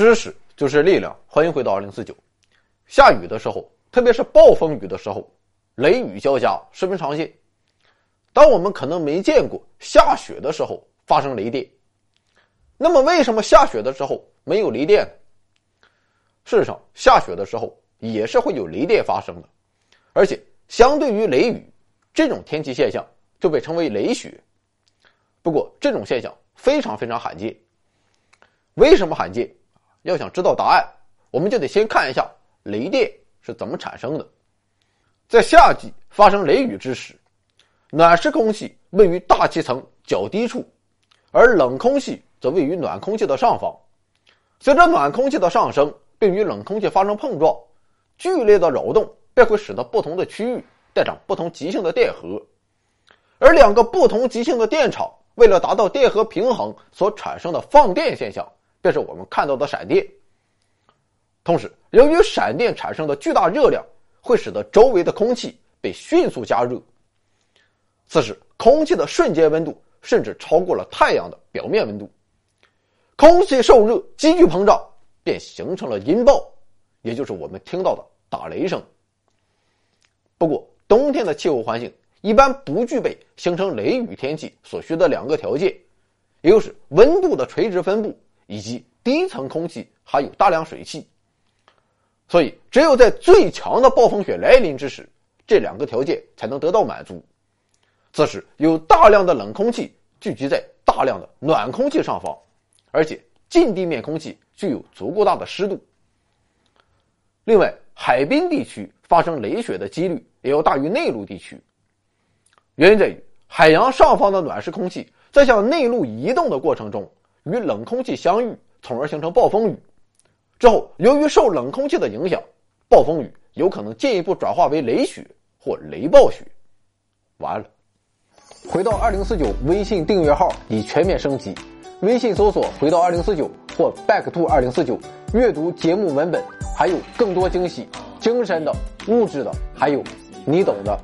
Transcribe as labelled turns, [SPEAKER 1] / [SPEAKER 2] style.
[SPEAKER 1] 知识就是力量，欢迎回到二零四九。下雨的时候，特别是暴风雨的时候，雷雨交加，十分常见。但我们可能没见过下雪的时候发生雷电。那么，为什么下雪的时候没有雷电？事实上，下雪的时候也是会有雷电发生的，而且相对于雷雨，这种天气现象就被称为雷雪。不过，这种现象非常非常罕见。为什么罕见？要想知道答案，我们就得先看一下雷电是怎么产生的。在夏季发生雷雨之时，暖湿空气位于大气层较低处，而冷空气则位于暖空气的上方。随着暖空气的上升，并与冷空气发生碰撞，剧烈的扰动便会使得不同的区域带上不同极性的电荷，而两个不同极性的电场为了达到电荷平衡所产生的放电现象。便是我们看到的闪电。同时，由于闪电产生的巨大热量，会使得周围的空气被迅速加热。此时，空气的瞬间温度甚至超过了太阳的表面温度。空气受热急剧膨胀，便形成了音爆，也就是我们听到的打雷声。不过，冬天的气候环境一般不具备形成雷雨天气所需的两个条件，也就是温度的垂直分布。以及低层空气含有大量水汽，所以只有在最强的暴风雪来临之时，这两个条件才能得到满足。此时有大量的冷空气聚集在大量的暖空气上方，而且近地面空气具有足够大的湿度。另外，海滨地区发生雷雪的几率也要大于内陆地区。原因在于海洋上方的暖湿空气在向内陆移动的过程中。与冷空气相遇，从而形成暴风雨。之后，由于受冷空气的影响，暴风雨有可能进一步转化为雷雪或雷暴雪。完了，回到二零四九微信订阅号已全面升级，微信搜索“回到二零四九”或 “back to 二零四九”，阅读节目文本，还有更多惊喜，精神的、物质的，还有你懂的。